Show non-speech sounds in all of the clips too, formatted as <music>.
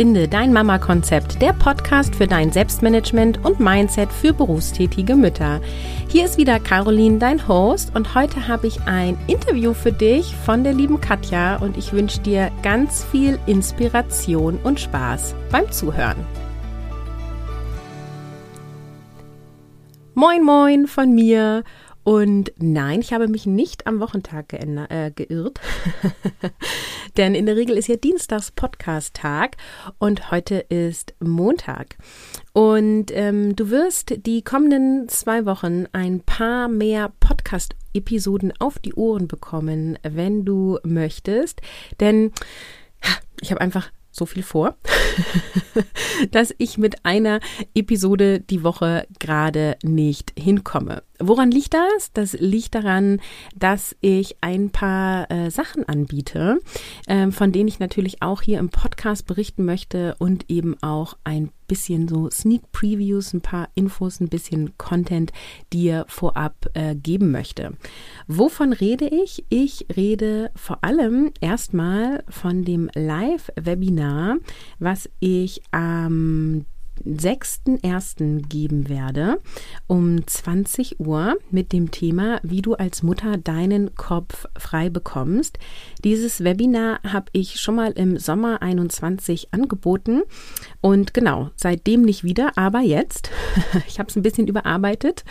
Finde dein Mama-Konzept, der Podcast für dein Selbstmanagement und Mindset für berufstätige Mütter. Hier ist wieder Caroline, dein Host, und heute habe ich ein Interview für dich von der lieben Katja und ich wünsche dir ganz viel Inspiration und Spaß beim Zuhören. Moin, moin von mir. Und nein, ich habe mich nicht am Wochentag äh, geirrt, <laughs> denn in der Regel ist ja Dienstags Podcast-Tag und heute ist Montag. Und ähm, du wirst die kommenden zwei Wochen ein paar mehr Podcast-Episoden auf die Ohren bekommen, wenn du möchtest, denn ich habe einfach so viel vor, <laughs> dass ich mit einer Episode die Woche gerade nicht hinkomme. Woran liegt das? Das liegt daran, dass ich ein paar äh, Sachen anbiete, äh, von denen ich natürlich auch hier im Podcast berichten möchte und eben auch ein bisschen so Sneak Previews, ein paar Infos, ein bisschen Content dir vorab äh, geben möchte. Wovon rede ich? Ich rede vor allem erstmal von dem Live-Webinar, was ich am 6.1. geben werde um 20 Uhr mit dem Thema, wie du als Mutter deinen Kopf frei bekommst. Dieses Webinar habe ich schon mal im Sommer 21 angeboten und genau, seitdem nicht wieder, aber jetzt. <laughs> ich habe es ein bisschen überarbeitet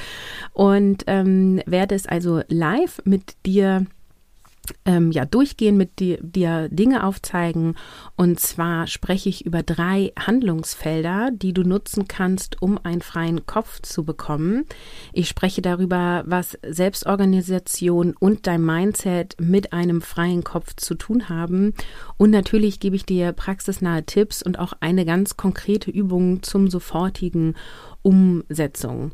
und ähm, werde es also live mit dir ähm, ja, durchgehen, mit dir, dir Dinge aufzeigen. Und zwar spreche ich über drei Handlungsfelder, die du nutzen kannst, um einen freien Kopf zu bekommen. Ich spreche darüber, was Selbstorganisation und dein Mindset mit einem freien Kopf zu tun haben. Und natürlich gebe ich dir praxisnahe Tipps und auch eine ganz konkrete Übung zum sofortigen Umsetzung.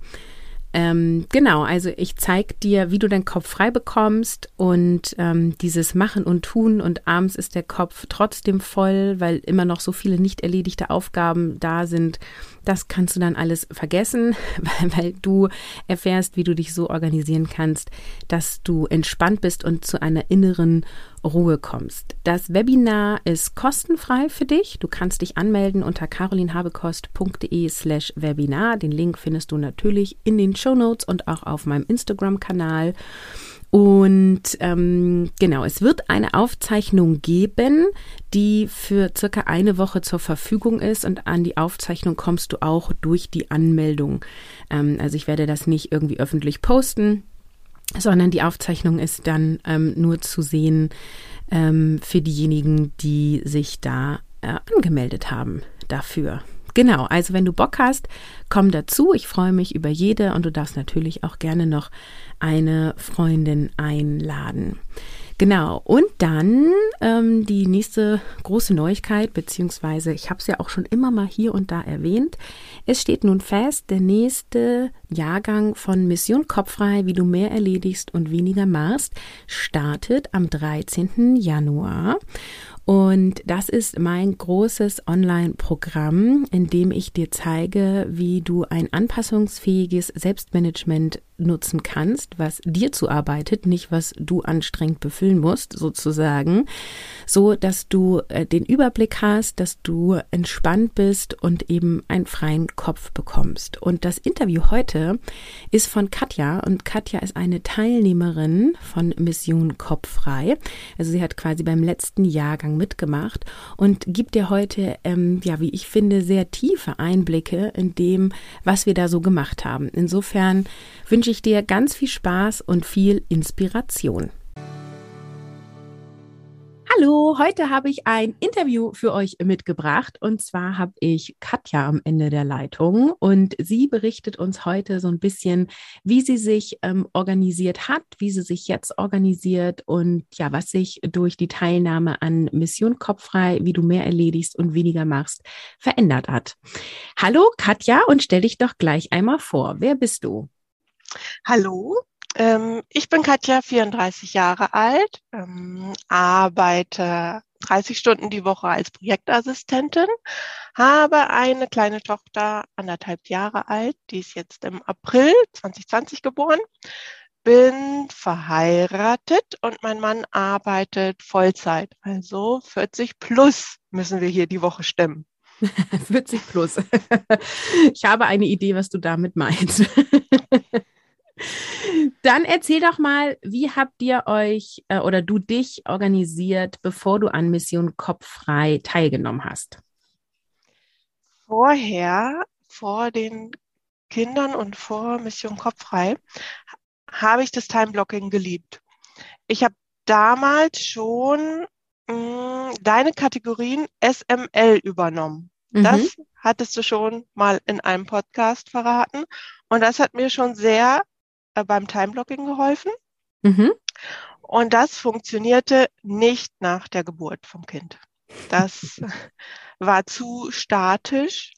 Ähm, genau, also ich zeige dir, wie du deinen Kopf frei bekommst und ähm, dieses Machen und Tun und abends ist der Kopf trotzdem voll, weil immer noch so viele nicht erledigte Aufgaben da sind. Das kannst du dann alles vergessen, <laughs> weil, weil du erfährst, wie du dich so organisieren kannst, dass du entspannt bist und zu einer inneren Ruhe kommst. Das Webinar ist kostenfrei für dich. Du kannst dich anmelden unter carolinhabekost.de slash Webinar. Den Link findest du natürlich in den Show Notes und auch auf meinem Instagram-Kanal. Und ähm, genau, es wird eine Aufzeichnung geben, die für circa eine Woche zur Verfügung ist und an die Aufzeichnung kommst du auch durch die Anmeldung. Ähm, also ich werde das nicht irgendwie öffentlich posten, sondern die Aufzeichnung ist dann ähm, nur zu sehen ähm, für diejenigen, die sich da äh, angemeldet haben dafür. Genau, also wenn du Bock hast, komm dazu. Ich freue mich über jede und du darfst natürlich auch gerne noch eine Freundin einladen. Genau, und dann ähm, die nächste große Neuigkeit, beziehungsweise ich habe es ja auch schon immer mal hier und da erwähnt. Es steht nun fest, der nächste Jahrgang von Mission Kopffrei, wie du mehr erledigst und weniger machst, startet am 13. Januar. Und das ist mein großes Online-Programm, in dem ich dir zeige, wie du ein anpassungsfähiges Selbstmanagement nutzen kannst, was dir zuarbeitet, nicht was du anstrengend befüllen musst, sozusagen, so dass du äh, den Überblick hast, dass du entspannt bist und eben einen freien Kopf bekommst. Und das Interview heute ist von Katja und Katja ist eine Teilnehmerin von Mission Kopffrei. Also sie hat quasi beim letzten Jahrgang mitgemacht und gibt dir heute, ähm, ja, wie ich finde, sehr tiefe Einblicke in dem, was wir da so gemacht haben. Insofern wünsche ich dir ganz viel Spaß und viel Inspiration. Hallo, heute habe ich ein Interview für euch mitgebracht und zwar habe ich Katja am Ende der Leitung und sie berichtet uns heute so ein bisschen, wie sie sich ähm, organisiert hat, wie sie sich jetzt organisiert und ja, was sich durch die Teilnahme an Mission Kopffrei, wie du mehr erledigst und weniger machst, verändert hat. Hallo Katja und stell dich doch gleich einmal vor. Wer bist du? Hallo, ähm, ich bin Katja, 34 Jahre alt, ähm, arbeite 30 Stunden die Woche als Projektassistentin, habe eine kleine Tochter, anderthalb Jahre alt, die ist jetzt im April 2020 geboren, bin verheiratet und mein Mann arbeitet Vollzeit, also 40 plus müssen wir hier die Woche stemmen. <laughs> 40 plus. <laughs> Ich habe eine Idee, was du damit meinst. <laughs> Dann erzähl doch mal, wie habt ihr euch äh, oder du dich organisiert, bevor du an Mission Kopffrei teilgenommen hast? Vorher, vor den Kindern und vor Mission Kopffrei, habe ich das Time-Blocking geliebt. Ich habe damals schon mh, mm, deine Kategorien SML übernommen. Mhm. Das hattest du schon mal in einem Podcast verraten. Und das hat mir schon sehr beim Time-Blocking geholfen. Mhm. Und das funktionierte nicht nach der Geburt vom Kind. Das <laughs> war zu statisch.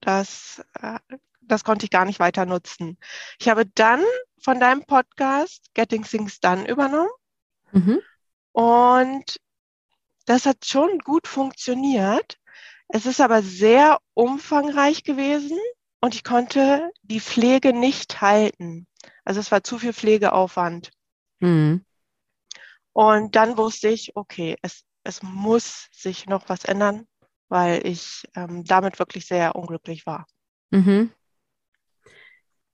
Das, äh, das konnte ich gar nicht weiter nutzen. Ich habe dann von deinem Podcast Getting Things Done übernommen. Mhm. Und das hat schon gut funktioniert. Es ist aber sehr umfangreich gewesen und ich konnte die Pflege nicht halten. Also es war zu viel Pflegeaufwand. Mhm. Und dann wusste ich, okay, es, es muss sich noch was ändern, weil ich ähm, damit wirklich sehr unglücklich war. Mhm.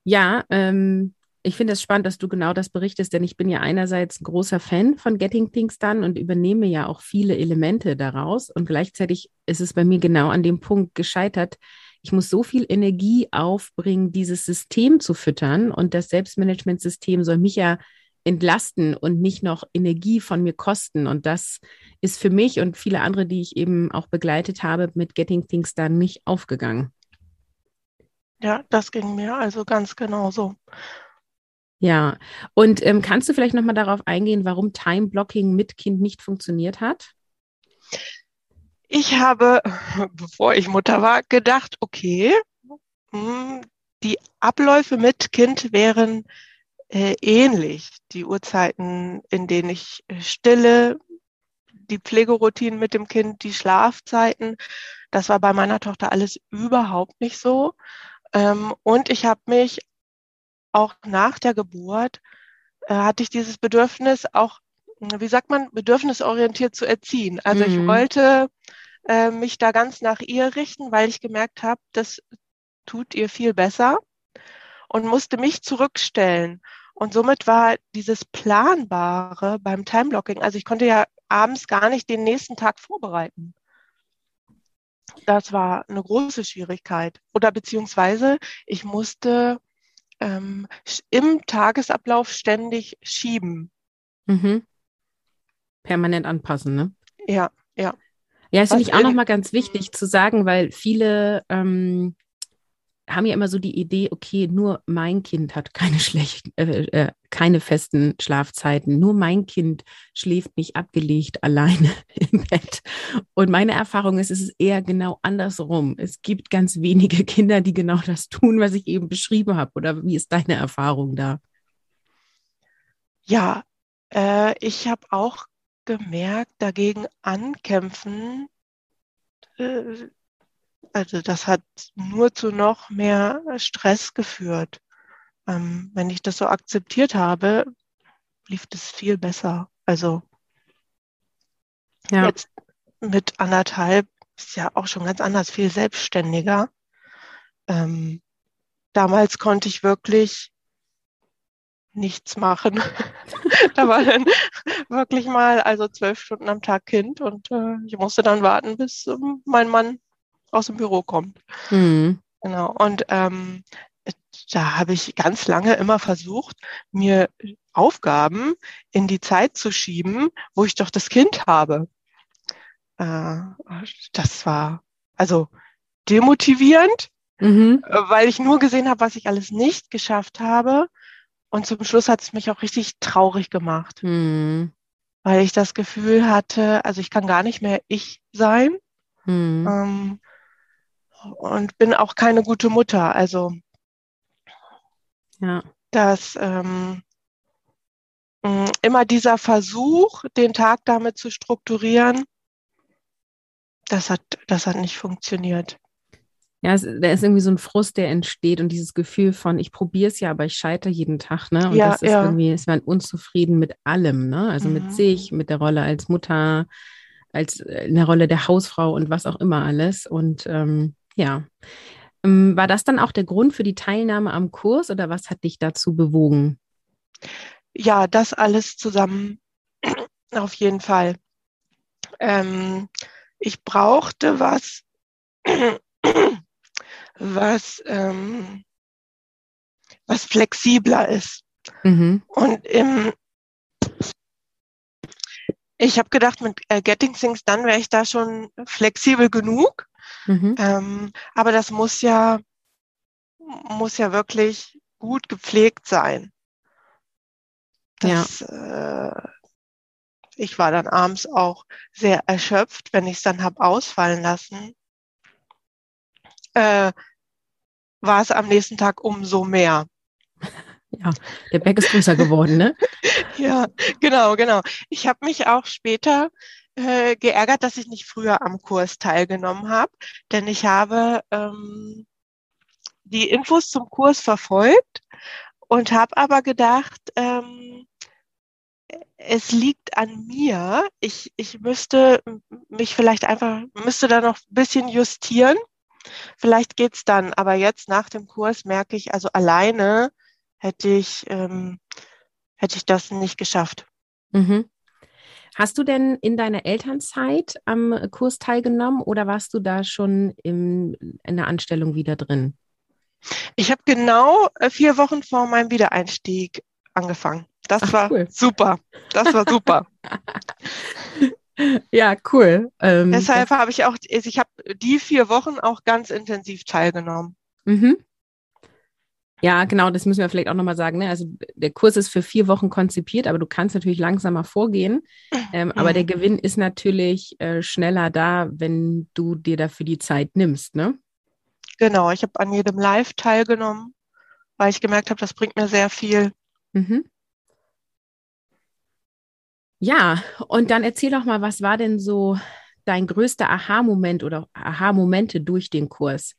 Ja, ähm, ich finde es spannend, dass du genau das berichtest, denn ich bin ja einerseits ein großer Fan von Getting Things Done und übernehme ja auch viele Elemente daraus. Und gleichzeitig ist es bei mir genau an dem Punkt gescheitert. Ich muss so viel Energie aufbringen, dieses System zu füttern. Und das Selbstmanagementsystem soll mich ja entlasten und nicht noch Energie von mir kosten. Und das ist für mich und viele andere, die ich eben auch begleitet habe, mit Getting Things Done nicht aufgegangen. Ja, das ging mir also ganz genauso. Ja, und ähm, kannst du vielleicht nochmal darauf eingehen, warum Time Blocking mit Kind nicht funktioniert hat? Ich habe, bevor ich Mutter war, gedacht, okay, hm, die Abläufe mit Kind wären äh, ähnlich. Die Uhrzeiten, in denen ich äh, stille, die Pflegeroutinen mit dem Kind, die Schlafzeiten. Das war bei meiner Tochter alles überhaupt nicht so. Ähm, und ich habe mich auch nach der Geburt äh, hatte ich dieses Bedürfnis auch, wie sagt man, bedürfnisorientiert zu erziehen. Also mhm. ich wollte äh, mich da ganz nach ihr richten, weil ich gemerkt habe, das tut ihr viel besser und musste mich zurückstellen. Und somit war dieses Planbare beim Timeblocking, also ich konnte ja abends gar nicht den nächsten Tag vorbereiten. Das war eine große Schwierigkeit. Oder beziehungsweise ich musste ähm, im Tagesablauf ständig schieben. Mhm. Permanent anpassen, ne? Ja, ja. Ja, das finde ich auch nochmal ganz wichtig zu sagen, weil viele ähm, haben ja immer so die Idee, okay, nur mein Kind hat keine schlechten, äh, äh, keine festen Schlafzeiten, nur mein Kind schläft nicht abgelegt <laughs> alleine im Bett. Und meine Erfahrung ist, es ist eher genau andersrum. Es gibt ganz wenige Kinder, die genau das tun, was ich eben beschrieben habe. Oder wie ist deine Erfahrung da? Ja, äh, ich habe auch gemerkt, dagegen ankämpfen äh, also das hat nur zu noch mehr Stress geführt. Ähm, wenn ich das so akzeptiert habe, lief das viel besser. Also ja. jetzt mit anderthalb ist ja auch schon ganz anders, viel selbstständiger. Ähm, damals konnte ich wirklich nichts machen. <laughs> da war dann wirklich mal also zwölf Stunden am Tag Kind und äh, ich musste dann warten, bis ähm, mein Mann aus dem Büro kommt. Mhm. Genau. Und ähm, da habe ich ganz lange immer versucht, mir Aufgaben in die Zeit zu schieben, wo ich doch das Kind habe. Äh, das war also demotivierend, mhm. weil ich nur gesehen habe, was ich alles nicht geschafft habe. Und zum Schluss hat es mich auch richtig traurig gemacht, mhm. weil ich das Gefühl hatte, also ich kann gar nicht mehr ich sein. Mhm. Ähm, und bin auch keine gute Mutter. Also ja. dass ähm, immer dieser Versuch, den Tag damit zu strukturieren, das hat, das hat nicht funktioniert. Ja, es, da ist irgendwie so ein Frust, der entsteht und dieses Gefühl von, ich probiere es ja, aber ich scheitere jeden Tag, ne? Und ja, das ist ja. irgendwie, ist man unzufrieden mit allem, ne? Also mhm. mit sich, mit der Rolle als Mutter, als äh, in der Rolle der Hausfrau und was auch immer alles. Und ähm, ja, ähm, war das dann auch der Grund für die Teilnahme am Kurs oder was hat dich dazu bewogen? Ja, das alles zusammen <clears throat> auf jeden Fall. Ähm, ich brauchte was, <clears throat> was, ähm, was flexibler ist. Mhm. Und im, ich habe gedacht, mit äh, Getting Things Done wäre ich da schon flexibel genug. Mhm. Ähm, aber das muss ja, muss ja wirklich gut gepflegt sein. Das, ja. äh, ich war dann abends auch sehr erschöpft, wenn ich es dann habe ausfallen lassen. Äh, war es am nächsten Tag umso mehr. <laughs> Ja, der Berg ist größer geworden, ne? <laughs> ja, genau, genau. Ich habe mich auch später äh, geärgert, dass ich nicht früher am Kurs teilgenommen habe, denn ich habe ähm, die Infos zum Kurs verfolgt und habe aber gedacht, ähm, es liegt an mir. Ich, ich müsste mich vielleicht einfach, müsste da noch ein bisschen justieren. Vielleicht geht's dann, aber jetzt nach dem Kurs merke ich, also alleine hätte ich, ähm, hätte ich das nicht geschafft. Mhm. Hast du denn in deiner Elternzeit am Kurs teilgenommen oder warst du da schon im, in der Anstellung wieder drin? Ich habe genau äh, vier Wochen vor meinem Wiedereinstieg angefangen. Das Ach, war cool. super. Das war super. <laughs> <laughs> ja, cool. Ähm, Deshalb habe ich auch, ich habe die vier Wochen auch ganz intensiv teilgenommen. Mhm. Ja, genau, das müssen wir vielleicht auch nochmal sagen. Ne? Also der Kurs ist für vier Wochen konzipiert, aber du kannst natürlich langsamer vorgehen. Ähm, mhm. Aber der Gewinn ist natürlich äh, schneller da, wenn du dir dafür die Zeit nimmst, ne? Genau, ich habe an jedem Live teilgenommen, weil ich gemerkt habe, das bringt mir sehr viel. Mhm. Ja, und dann erzähl doch mal, was war denn so dein größter Aha-Moment oder Aha-Momente durch den Kurs?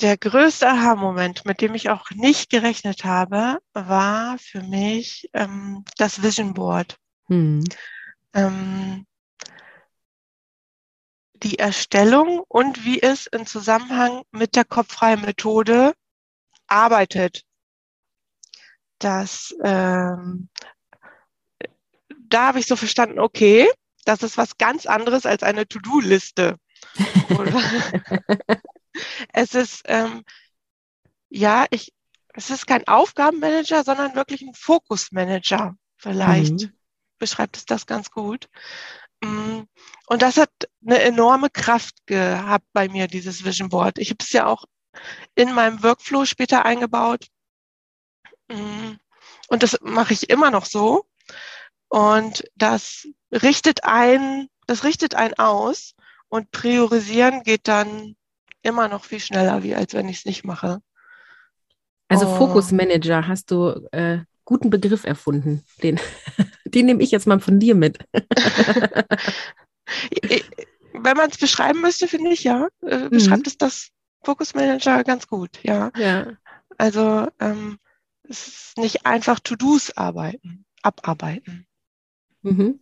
Der größte Aha-Moment, mit dem ich auch nicht gerechnet habe, war für mich ähm, das Vision Board. Hm. Ähm, die Erstellung und wie es in Zusammenhang mit der kopffreien Methode arbeitet. Das ähm, da habe ich so verstanden, okay, das ist was ganz anderes als eine To-Do-Liste. <laughs> es ist, ähm, ja, ich, es ist kein Aufgabenmanager, sondern wirklich ein Fokusmanager. Vielleicht mhm. beschreibt es das ganz gut. Mm, und das hat eine enorme Kraft gehabt bei mir, dieses Vision Board. Ich habe es ja auch in meinem Workflow später eingebaut. Mm, und das mache ich immer noch so. Und das richtet ein, das richtet ein aus und priorisieren geht dann immer noch viel schneller, wie als wenn ich es nicht mache. Also oh. Fokusmanager hast du äh, guten Begriff erfunden. Den, <laughs> den nehme ich jetzt mal von dir mit. <laughs> wenn man es beschreiben müsste, finde ich ja, äh, beschreibt mhm. es das Fokusmanager ganz gut, ja. ja. Also ähm, es ist nicht einfach To-Dos arbeiten, abarbeiten. Mhm.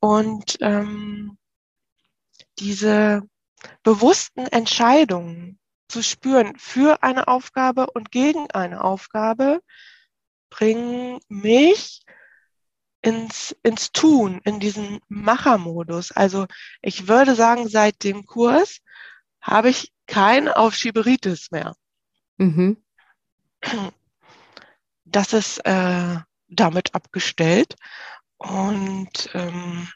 Und ähm, diese bewussten Entscheidungen zu spüren für eine Aufgabe und gegen eine Aufgabe bringen mich ins, ins Tun, in diesen Machermodus. Also ich würde sagen, seit dem Kurs habe ich kein Aufschieberitis mehr. Mhm. Das ist äh, damit abgestellt. Und ähm,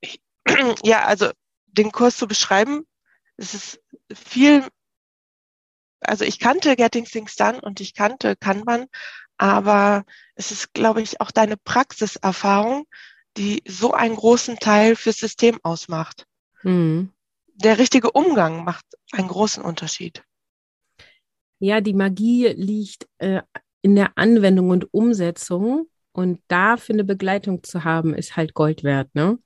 ich, <clears throat> ja, also den Kurs zu beschreiben, es ist viel, also ich kannte Getting Things Done und ich kannte Kanban, aber es ist, glaube ich, auch deine Praxiserfahrung, die so einen großen Teil fürs System ausmacht. Mhm. Der richtige Umgang macht einen großen Unterschied. Ja, die Magie liegt äh, in der Anwendung und Umsetzung und dafür eine Begleitung zu haben, ist halt Gold wert, ne?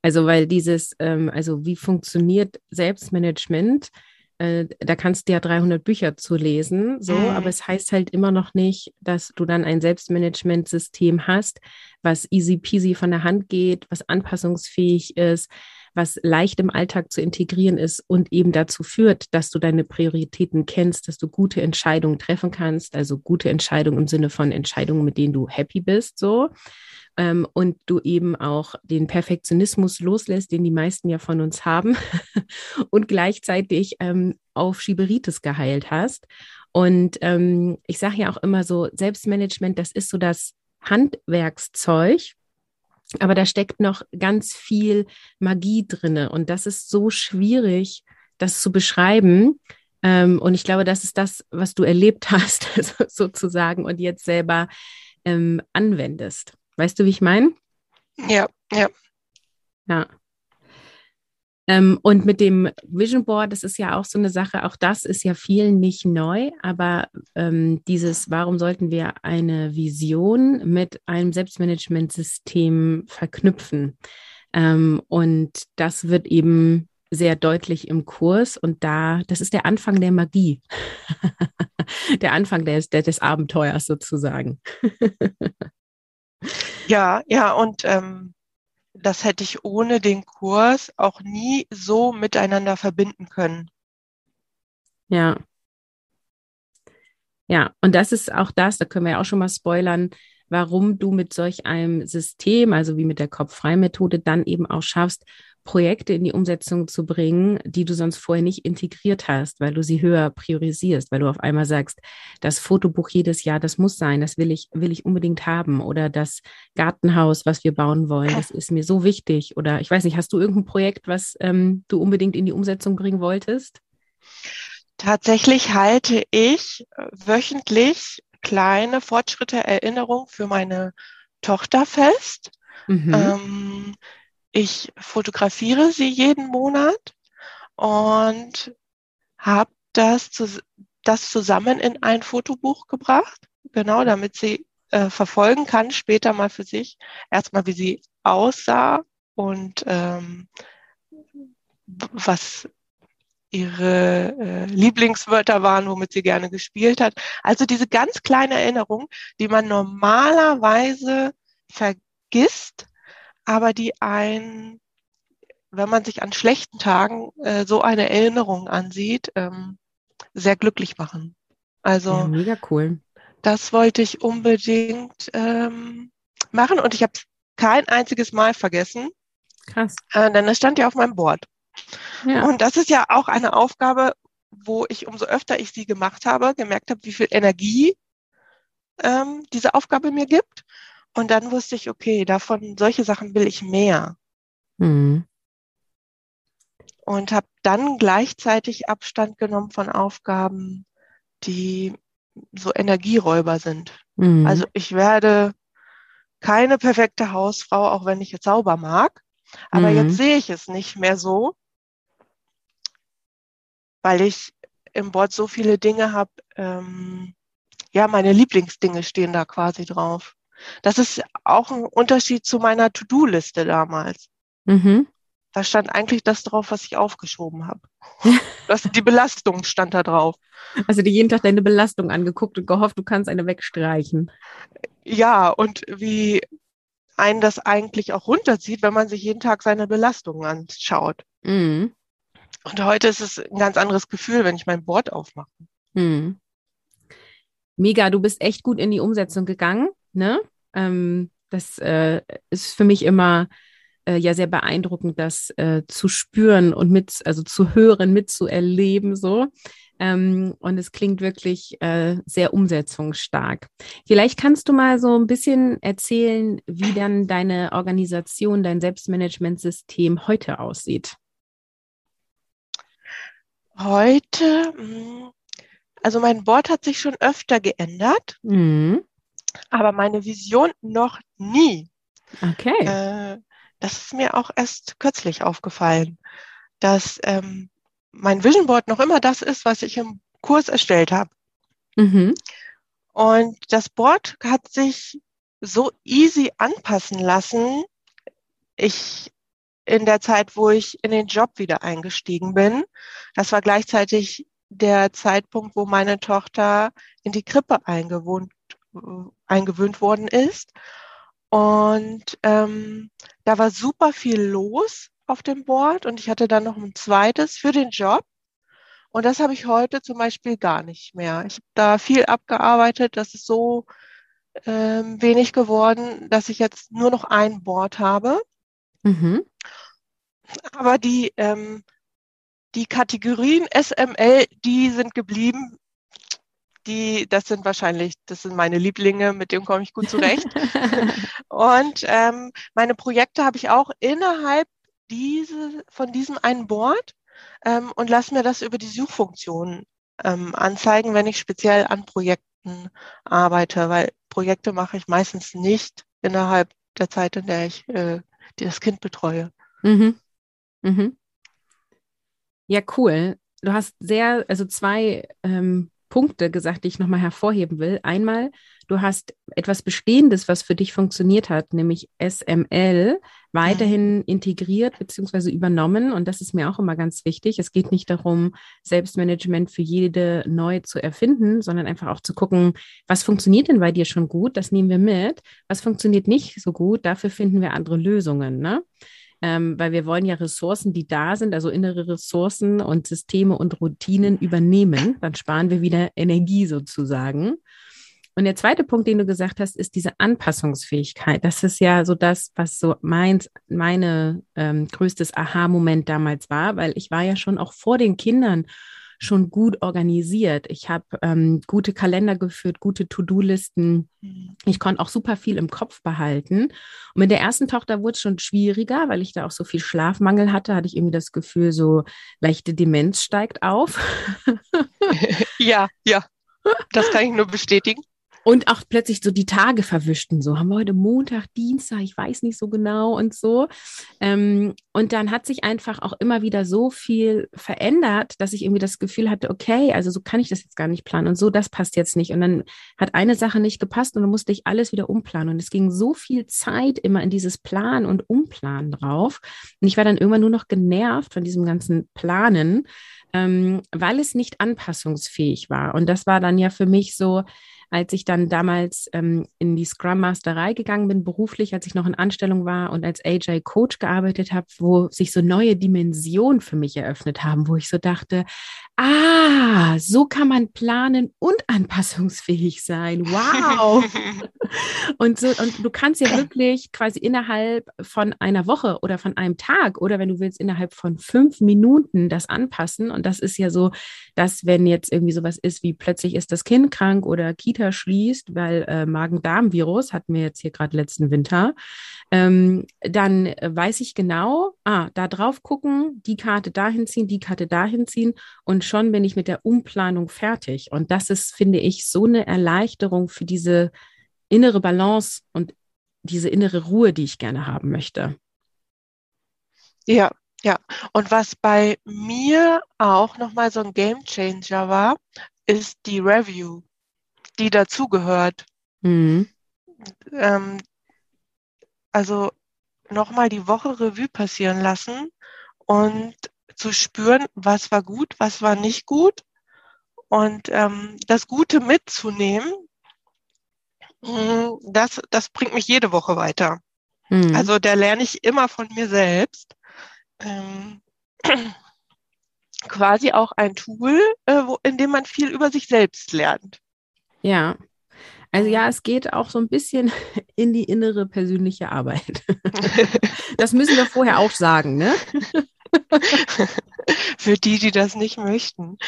Also, weil dieses, ähm, also wie funktioniert Selbstmanagement? äh, da kannst du ja 300 Bücher zu lesen, so, mhm. aber es heißt halt immer noch nicht, dass du dann ein Selbstmanagementsystem hast, was easy peasy von der Hand geht, was anpassungsfähig ist, was leicht im Alltag zu integrieren ist und eben dazu führt, dass du deine Prioritäten kennst, dass du gute Entscheidungen treffen kannst, also gute Entscheidungen im Sinne von Entscheidungen, mit denen du happy bist, so. Ähm, und du eben auch den Perfektionismus loslässt, den die meisten ja von uns haben <laughs> und gleichzeitig ähm, auf Schieberitis geheilt hast. Und ähm, ich sage ja auch immer so, Selbstmanagement, das ist so das Handwerkszeug, aber da steckt noch ganz viel Magie drinne und das ist so schwierig, das zu beschreiben. Ähm, und ich glaube, das ist das, was du erlebt <laughs> hast, sozusagen, und jetzt selber ähm, anwendest. Weißt du, wie ich meine? Ja, ja. Ja. Ähm, und mit dem Vision Board, das ist ja auch so eine Sache, auch das ist ja vielen nicht neu, aber ähm, dieses, warum sollten wir eine Vision mit einem Selbstmanagementsystem verknüpfen? Ähm, und das wird eben sehr deutlich im Kurs und da, das ist der Anfang der Magie. <laughs> der Anfang des, des Abenteuers sozusagen. <laughs> ja, ja, und ähm, das hätte ich ohne den Kurs auch nie so miteinander verbinden können. Ja. Ja, und das ist auch das, da können wir ja auch schon mal spoilern, warum du mit solch einem System, also wie mit der Kopf-Frei-Methode, dann eben auch schaffst, Projekte in die Umsetzung zu bringen, die du sonst vorher nicht integriert hast, weil du sie höher priorisierst, weil du auf einmal sagst, das Fotobuch jedes Jahr, das muss sein, das will ich, will ich unbedingt haben oder das Gartenhaus, was wir bauen wollen, das ist mir so wichtig oder ich weiß nicht, hast du irgendein Projekt, was ähm, du unbedingt in die Umsetzung bringen wolltest? Tatsächlich halte ich wöchentlich kleine Fortschritte, Erinnerungen für meine Tochter fest. Mhm. Ähm, ich fotografiere sie jeden Monat und habe das, das zusammen in ein Fotobuch gebracht, genau, damit sie äh, verfolgen kann, später mal für sich, erstmal wie sie aussah und ähm, was ihre äh, Lieblingswörter waren, womit sie gerne gespielt hat. Also diese ganz kleine Erinnerung, die man normalerweise vergisst, aber die ein, wenn man sich an schlechten Tagen äh, so eine Erinnerung ansieht, ähm, sehr glücklich machen. Also ja, mega cool. Das wollte ich unbedingt ähm, machen und ich habe kein einziges Mal vergessen. Krass. Äh, denn es stand ja auf meinem Board. Ja. Und das ist ja auch eine Aufgabe, wo ich umso öfter ich sie gemacht habe, gemerkt habe, wie viel Energie ähm, diese Aufgabe mir gibt. Und dann wusste ich, okay, davon solche Sachen will ich mehr. Mhm. Und habe dann gleichzeitig Abstand genommen von Aufgaben, die so Energieräuber sind. Mhm. Also ich werde keine perfekte Hausfrau, auch wenn ich jetzt sauber mag. Aber mhm. jetzt sehe ich es nicht mehr so, weil ich im Board so viele Dinge habe. Ähm, ja, meine Lieblingsdinge stehen da quasi drauf. Das ist auch ein Unterschied zu meiner To-Do-Liste damals. Mhm. Da stand eigentlich das drauf, was ich aufgeschoben habe. <laughs> das, die Belastung stand da drauf. Also dir jeden Tag deine Belastung angeguckt und gehofft, du kannst eine wegstreichen. Ja, und wie einen das eigentlich auch runterzieht, wenn man sich jeden Tag seine Belastungen anschaut. Mhm. Und heute ist es ein ganz anderes Gefühl, wenn ich mein Board aufmache. Mhm. Mega, du bist echt gut in die Umsetzung gegangen. Ne? Ähm, das äh, ist für mich immer äh, ja sehr beeindruckend, das äh, zu spüren und mit, also zu hören, mitzuerleben, so. Ähm, und es klingt wirklich äh, sehr umsetzungsstark. Vielleicht kannst du mal so ein bisschen erzählen, wie dann deine Organisation, dein Selbstmanagementsystem heute aussieht. Heute, hm, also mein Board hat sich schon öfter geändert. Mhm aber meine Vision noch nie. Okay. Äh, das ist mir auch erst kürzlich aufgefallen, dass ähm, mein Vision Board noch immer das ist, was ich im Kurs erstellt habe. Mhm. Und das Board hat sich so easy anpassen lassen. Ich in der Zeit, wo ich in den Job wieder eingestiegen bin. Das war gleichzeitig der Zeitpunkt, wo meine Tochter in die Krippe eingewohnt, eingewöhnt worden ist. Und ähm, da war super viel los auf dem Board und ich hatte dann noch ein zweites für den Job. Und das habe ich heute zum Beispiel gar nicht mehr. Ich habe da viel abgearbeitet. Das ist so ähm, wenig geworden, dass ich jetzt nur noch ein Board habe. Mhm. Aber die, ähm, die Kategorien SML, die sind geblieben. Die, das sind wahrscheinlich, das sind meine Lieblinge, mit dem komme ich gut zurecht. <laughs> und ähm, meine Projekte habe ich auch innerhalb diese, von diesem einen Board ähm, und lasse mir das über die Suchfunktion ähm, anzeigen, wenn ich speziell an Projekten arbeite, weil Projekte mache ich meistens nicht innerhalb der Zeit, in der ich äh, das Kind betreue. Mhm. Mhm. Ja, cool. Du hast sehr, also zwei ähm, Punkte gesagt, die ich nochmal hervorheben will. Einmal, du hast etwas Bestehendes, was für dich funktioniert hat, nämlich SML, weiterhin integriert bzw. übernommen. Und das ist mir auch immer ganz wichtig. Es geht nicht darum, Selbstmanagement für jede neu zu erfinden, sondern einfach auch zu gucken, was funktioniert denn bei dir schon gut? Das nehmen wir mit. Was funktioniert nicht so gut? Dafür finden wir andere Lösungen. Ne? Ähm, weil wir wollen ja Ressourcen, die da sind, also innere Ressourcen und Systeme und Routinen übernehmen. Dann sparen wir wieder Energie sozusagen. Und der zweite Punkt, den du gesagt hast, ist diese Anpassungsfähigkeit. Das ist ja so das, was so meins, meine ähm, größtes Aha-Moment damals war, weil ich war ja schon auch vor den Kindern schon gut organisiert. Ich habe ähm, gute Kalender geführt, gute To-Do-Listen. Mhm. Ich konnte auch super viel im Kopf behalten. Und mit der ersten Tochter wurde es schon schwieriger, weil ich da auch so viel Schlafmangel hatte, hatte ich irgendwie das Gefühl, so leichte Demenz steigt auf. <laughs> ja, ja. Das kann ich nur bestätigen. Und auch plötzlich so die Tage verwischten, so haben wir heute Montag, Dienstag, ich weiß nicht so genau und so. Ähm, und dann hat sich einfach auch immer wieder so viel verändert, dass ich irgendwie das Gefühl hatte, okay, also so kann ich das jetzt gar nicht planen und so, das passt jetzt nicht. Und dann hat eine Sache nicht gepasst und dann musste ich alles wieder umplanen. Und es ging so viel Zeit immer in dieses Plan und Umplanen drauf. Und ich war dann irgendwann nur noch genervt von diesem ganzen Planen, ähm, weil es nicht anpassungsfähig war. Und das war dann ja für mich so, als ich dann damals ähm, in die Scrum Masterei gegangen bin, beruflich, als ich noch in Anstellung war und als AJ Coach gearbeitet habe, wo sich so neue Dimensionen für mich eröffnet haben, wo ich so dachte, ah, so kann man planen und anpassungsfähig sein. Wow. <laughs> und so, und du kannst ja wirklich quasi innerhalb von einer Woche oder von einem Tag oder wenn du willst, innerhalb von fünf Minuten das anpassen. Und das ist ja so, dass wenn jetzt irgendwie sowas ist wie plötzlich ist das Kind krank oder Kita schließt, weil äh, Magen-Darm-Virus hatten wir jetzt hier gerade letzten Winter, ähm, dann weiß ich genau, ah, da drauf gucken, die Karte dahin ziehen, die Karte dahin ziehen und schon bin ich mit der Umplanung fertig. Und das ist, finde ich, so eine Erleichterung für diese innere Balance und diese innere Ruhe, die ich gerne haben möchte. Ja, ja. Und was bei mir auch nochmal so ein Game Changer war, ist die Review die dazugehört. Mhm. Ähm, also nochmal die Woche Revue passieren lassen und zu spüren, was war gut, was war nicht gut und ähm, das Gute mitzunehmen, das, das bringt mich jede Woche weiter. Mhm. Also da lerne ich immer von mir selbst. Ähm, <clears throat> quasi auch ein Tool, äh, wo, in dem man viel über sich selbst lernt. Ja. Also ja, es geht auch so ein bisschen <laughs> in die innere persönliche Arbeit. <laughs> Das müssen wir vorher auch sagen, ne? <laughs> <laughs> Für die, die das nicht möchten.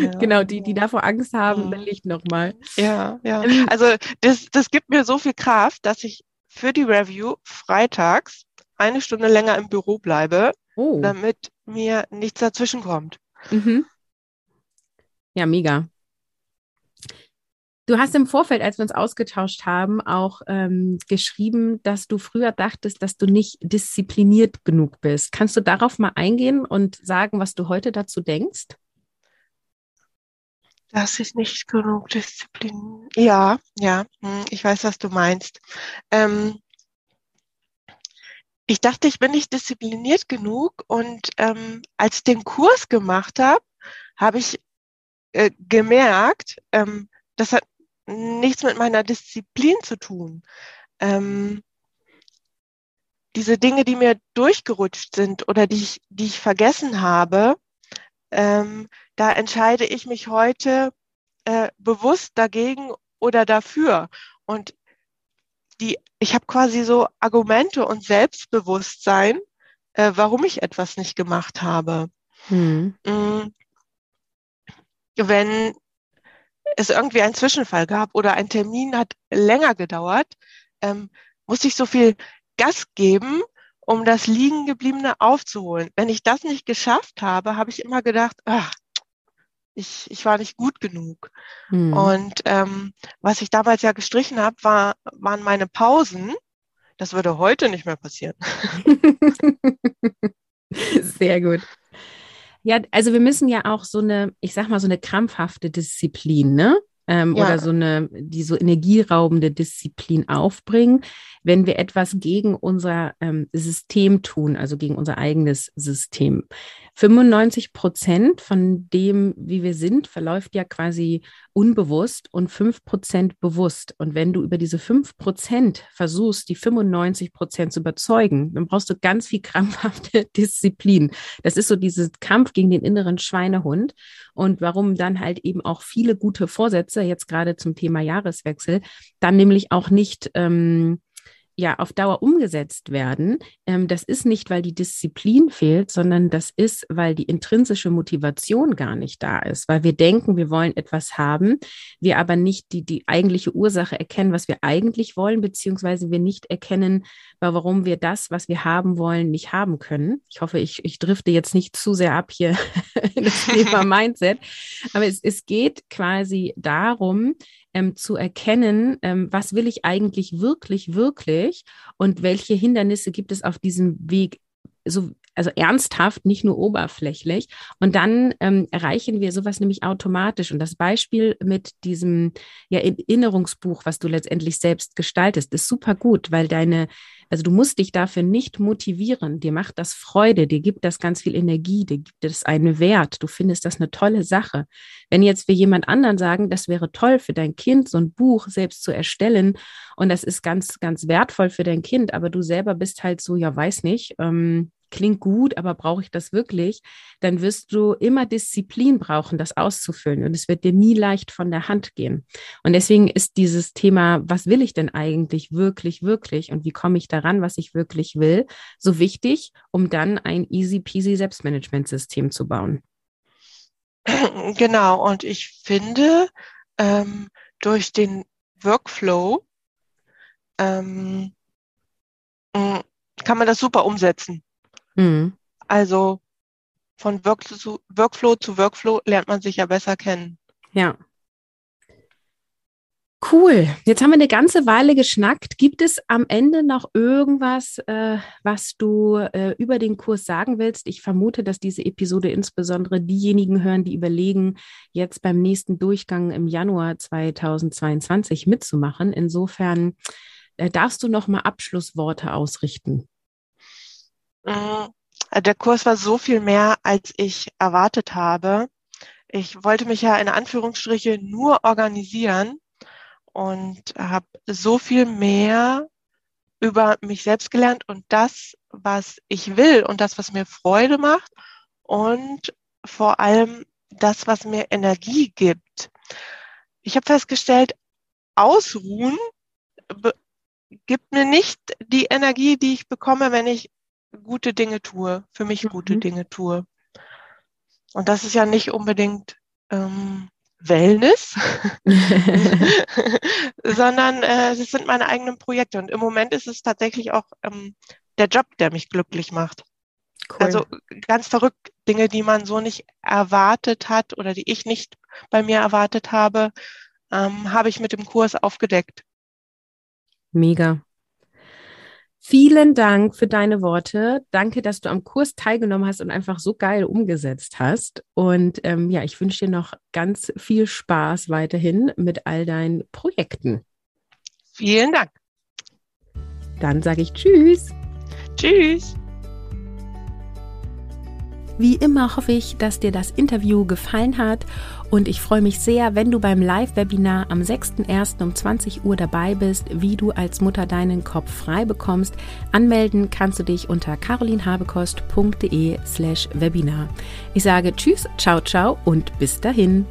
Ja. Genau, die, die davor Angst haben, mhm. ich nochmal. Ja, ja. Ähm, also das, das gibt mir so viel Kraft, dass ich für die Review freitags eine Stunde länger im Büro bleibe, oh. damit mir nichts dazwischen kommt. Mhm. Ja, mega. Du hast im Vorfeld, als wir uns ausgetauscht haben, auch ähm, geschrieben, dass du früher dachtest, dass du nicht diszipliniert genug bist. Kannst du darauf mal eingehen und sagen, was du heute dazu denkst? Das ist nicht genug Disziplin. Ja, ja, hm, ich weiß, was du meinst. Ähm, ich dachte, ich bin nicht diszipliniert genug und ähm, als ich den Kurs gemacht habe, habe ich äh, gemerkt, ähm, das hat nichts mit meiner Disziplin zu tun. Ähm, diese Dinge, die mir durchgerutscht sind oder die ich, die ich vergessen habe, ähm, da entscheide ich mich heute äh, bewusst dagegen oder dafür. Und die, ich habe quasi so Argumente und Selbstbewusstsein, äh, warum ich etwas nicht gemacht habe. Hm. Mm. Wenn es irgendwie einen Zwischenfall gab oder ein Termin hat länger gedauert, ähm, muss ich so viel Gas geben, um das Liegengebliebene aufzuholen. Wenn ich das nicht geschafft habe, habe ich immer gedacht, ach, ich, ich war nicht gut genug. Hm. Und ähm, was ich damals ja gestrichen habe, war, waren meine Pausen. Das würde heute nicht mehr passieren. <laughs> Sehr gut. Ja, also wir müssen ja auch so eine, ich sag mal, so eine krampfhafte Disziplin, ne? Ähm, ja. Oder so eine, die so energieraubende Disziplin aufbringen, wenn wir etwas gegen unser ähm, System tun, also gegen unser eigenes System. 95 Prozent von dem, wie wir sind, verläuft ja quasi unbewusst und 5 Prozent bewusst. Und wenn du über diese 5 Prozent versuchst, die 95 Prozent zu überzeugen, dann brauchst du ganz viel krampfhafte <laughs> Disziplin. Das ist so dieses Kampf gegen den inneren Schweinehund und warum dann halt eben auch viele gute Vorsätze, jetzt gerade zum Thema Jahreswechsel, dann nämlich auch nicht ähm, ja auf Dauer umgesetzt werden, ähm, das ist nicht, weil die Disziplin fehlt, sondern das ist, weil die intrinsische Motivation gar nicht da ist, weil wir denken, wir wollen etwas haben, wir aber nicht die, die eigentliche Ursache erkennen, was wir eigentlich wollen, beziehungsweise wir nicht erkennen, warum wir das, was wir haben wollen, nicht haben können. Ich hoffe, ich, ich drifte jetzt nicht zu sehr ab hier <laughs> in das Thema <laughs> Mindset, aber es, es geht quasi darum, ähm, zu erkennen, ähm, was will ich eigentlich wirklich, wirklich und welche Hindernisse gibt es auf diesem Weg, so also ernsthaft, nicht nur oberflächlich. Und dann ähm, erreichen wir sowas nämlich automatisch. Und das Beispiel mit diesem ja, Erinnerungsbuch, was du letztendlich selbst gestaltest, ist super gut, weil deine, also du musst dich dafür nicht motivieren. Dir macht das Freude, dir gibt das ganz viel Energie, dir gibt es einen Wert. Du findest das eine tolle Sache. Wenn jetzt wir jemand anderen sagen, das wäre toll für dein Kind, so ein Buch selbst zu erstellen und das ist ganz, ganz wertvoll für dein Kind, aber du selber bist halt so, ja, weiß nicht, ähm, klingt gut, aber brauche ich das wirklich? Dann wirst du immer Disziplin brauchen, das auszufüllen. Und es wird dir nie leicht von der Hand gehen. Und deswegen ist dieses Thema, was will ich denn eigentlich wirklich, wirklich? Und wie komme ich daran, was ich wirklich will, so wichtig, um dann ein easy peasy Selbstmanagementsystem zu bauen. <clears throat> Genau. Und ich finde, ähm, durch den Workflow ähm, kann man das super umsetzen. Mhm. Also von Work zu, Workflow zu Workflow lernt man sich ja besser kennen. Ja. Cool. Jetzt haben wir eine ganze Weile geschnackt. Gibt es am Ende noch irgendwas, äh, was du äh, über den Kurs sagen willst? Ich vermute, dass diese Episode insbesondere diejenigen hören, die überlegen, jetzt beim nächsten Durchgang im Januar 2022 mitzumachen. Insofern äh, darfst du noch mal Abschlussworte ausrichten. Mm, der Kurs war so viel mehr, als ich erwartet habe. Ich wollte mich ja in Anführungsstriche nur organisieren und habe so viel mehr über mich selbst gelernt und das, was ich will und das, was mir Freude macht und vor allem das, was mir Energie gibt. Ich habe festgestellt, Ausruhen gibt mir nicht die Energie, die ich bekomme, wenn ich gute Dinge tue, für mich mhm. gute Dinge tue. Und das ist ja nicht unbedingt ähm, Wellness, <laughs> sondern äh, es sind meine eigenen Projekte. Und im Moment ist es tatsächlich auch ähm, der Job, der mich glücklich macht. Cool. Also ganz verrückt, Dinge, die man so nicht erwartet hat oder die ich nicht bei mir erwartet habe, ähm, habe ich mit dem Kurs aufgedeckt. Mega. Vielen Dank für deine Worte. Danke, dass du am Kurs teilgenommen hast und einfach so geil umgesetzt hast. Und ähm, ja, ich wünsche dir noch ganz viel Spaß weiterhin mit all deinen Projekten. Vielen Dank. Dann sage ich Tschüss. Tschüss. Wie immer hoffe ich, dass dir das Interview gefallen hat und ich freue mich sehr, wenn du beim Live-Webinar am 6.1. um 20 Uhr dabei bist, wie du als Mutter deinen Kopf frei bekommst. Anmelden kannst du dich unter carolinhabekost.de slash Webinar. Ich sage Tschüss, ciao, ciao und bis dahin.